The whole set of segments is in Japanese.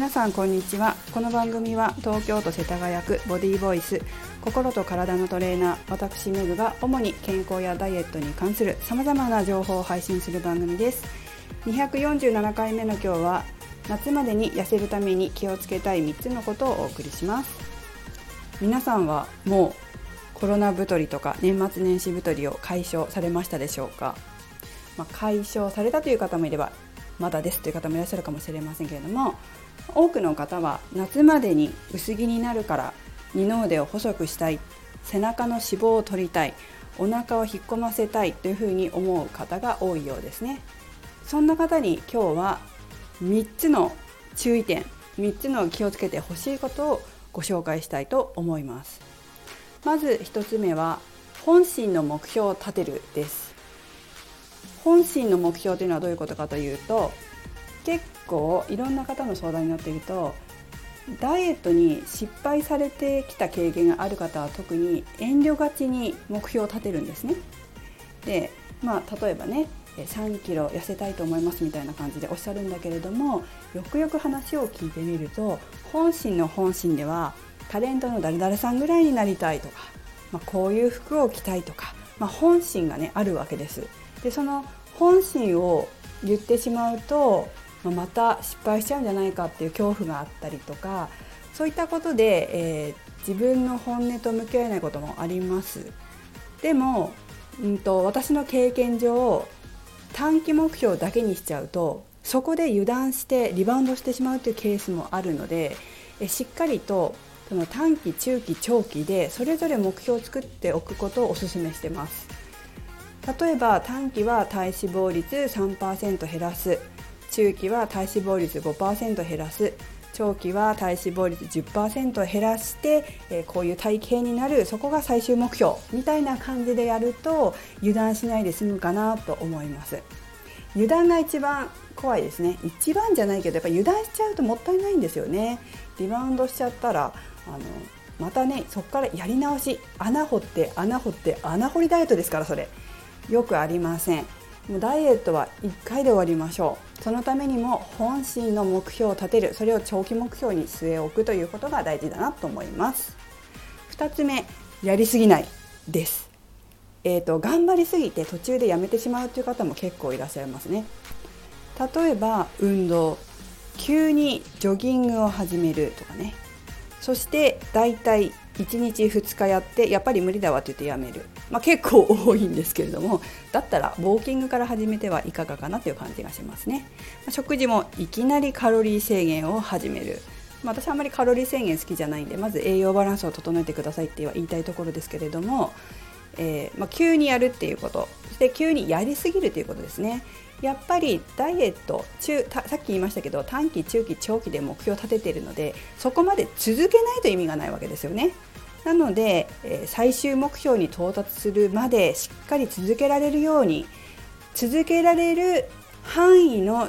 皆さんこんにちは。この番組は東京都世田谷区ボディーボイス心と体のトレーナー私メグが主に健康やダイエットに関する様々な情報を配信する番組です。247回目の今日は夏までに痩せるために気をつけたい3つのことをお送りします。皆さんはもうコロナ太りとか年末年始太りを解消されましたでしょうか、まあ、解消されたという方もいればまだですという方もいらっしゃるかもしれませんけれども多くの方は夏までに薄着になるから二の腕を細くしたい背中の脂肪を取りたいお腹を引っ込ませたいというふうに思う方が多いようですね。そんな方に今日は3つの注意点3つの気をつけてほしいことをご紹介したいと思います。まず1つ目は本心の目標を立てるです。本心の目標というのはどういうことかというと結構いろんな方の相談に乗っているとダイエットに失敗されてきた経験がある方は特に遠慮がちに目標を立てるんですね。でまあ例えばね3キロ痩せたいと思いますみたいな感じでおっしゃるんだけれどもよくよく話を聞いてみると本心の本心ではタレントの誰々さんぐらいになりたいとか、まあ、こういう服を着たいとか、まあ、本心がねあるわけです。でその本心を言ってしまうとまた失敗しちゃうんじゃないかっていう恐怖があったりとかそういったことで、えー、自分の本音と向き合えないこともあります。でも、うんと、私の経験上短期目標だけにしちゃうとそこで油断してリバウンドしてしまうというケースもあるのでえしっかりとその短期中期長期でそれぞれ目標を作っておくことをお勧めしてます。例えば短期は体脂肪率3%減らす。中期は体脂肪率5%減らす。長期は体脂肪率10%減らして、え、こういう体型になる。そこが最終目標みたいな感じでやると油断しないで済むかなと思います。油断が一番怖いですね。一番じゃないけどやっぱ油断しちゃうともったいないんですよね。リバウンドしちゃったらあのまたねそこからやり直し。穴掘って穴掘って穴掘りダイエットですからそれ。よくありません。もうダイエットは1回で終わりましょう。そのためにも本心の目標を立てるそれを長期目標に据え置くということが大事だなと思います。2つ目やりすぎないです。えーと、頑張りすぎて途中でやめてしまうという方も結構いらっしゃいますね。例えば運動。急にジョギングを始めるとかね。そしてだいたい1日2日やってやっぱり無理だわって言ってやめる、まあ、結構多いんですけれどもだったらウォーキングから始めてはいかがかなという感じがしますね、まあ、食事もいきなりカロリー制限を始める。まあ、私はあまりカロリー制限好きじゃないんでまず栄養バランスを整えてくださいっては言いたいところですけれども、えー、ま、急にやるっていうこと。そして急にやりすぎるということですね。やっぱりダイエット中さっき言いましたけど短期中期長期で目標を立てているのでそこまで続けないと意味がないわけですよね。なので、え最終目標に到達するまでしっかり続けられるように続けられる範囲の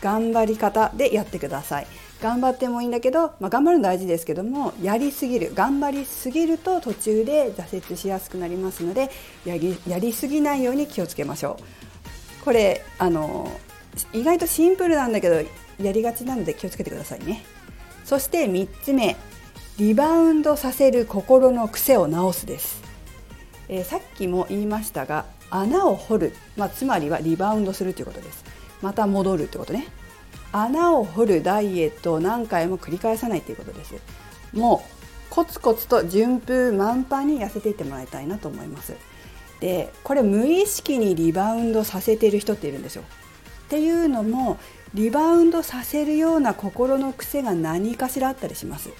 頑張り方でやってください。頑張ってもいいんだけど、まあ、頑張るの大事ですけどもやりすぎる頑張りすぎると途中で挫折しやすくなりますのでやりやりすぎないように気をつけましょう。これあの意外とシンプルなんだけどやりがちなので気をつけてくださいね。そして3つ目。リバウンドさせる心の癖を直すです、えー、さっきも言いましたが穴を掘る、まあ、つまりはリバウンドするということです。また戻るということね。穴を掘るダイエットを何回も繰り返さないということです。もうコツコツと順風満帆に痩せていってもらいたいなと思います。でこれ無意識にリバウンドさせている人っているんですよ。っていうのもリバウンドさせるような心の癖が何かしらあったりします。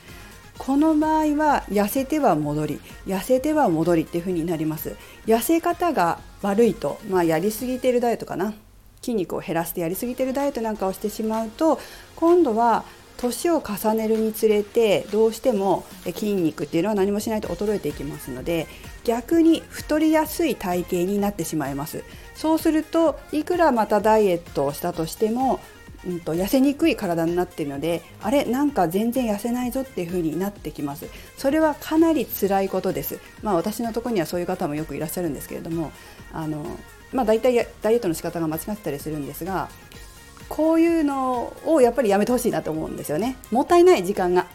この場合は痩せては戻り痩せては戻りっていう風になります。痩せ方が悪いと、まあ、やりすぎてるダイエットかな。筋肉を減らしてやりすぎてるダイエットなんかをしてしまうと今度は年を重ねるにつれてどうしても筋肉っていうのは何もしないと衰えていきますので逆に太りやすい体型になってしまいます。そうするといくらまたダイエットをしたとしてもうんと、痩せにくい体になっているのであれなんか全然痩せないぞっていう風になってきます。それはかなり辛いことです。まあ私のところにはそういう方もよくいらっしゃるんですけれどもあのまあ大体ダイエットの仕方が間違ってたりするんですがこういうのをやっぱりやめてほしいなと思うんですよね。もったいない時間が。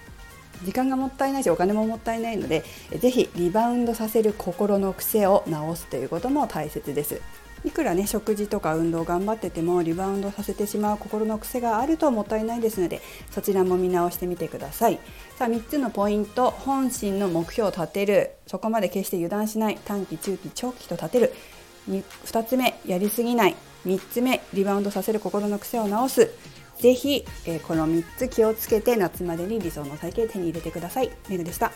時間がもったいないしお金ももったいないのでぜひリバウンドさせる心の癖を直すということも大切です。いくらね食事とか運動頑張っててもリバウンドさせてしまう心の癖があるともったいないですのでそちらも見直してみてください。さあ3つのポイント本心の目標を立てる。そこまで決して油断しない。短期中期長期と立てる。2つ目やりすぎない。3つ目リバウンドさせる心の癖を直す。ぜひ、えー、この3つ気をつけて夏までに理想の体型手に入れてください。メグでした。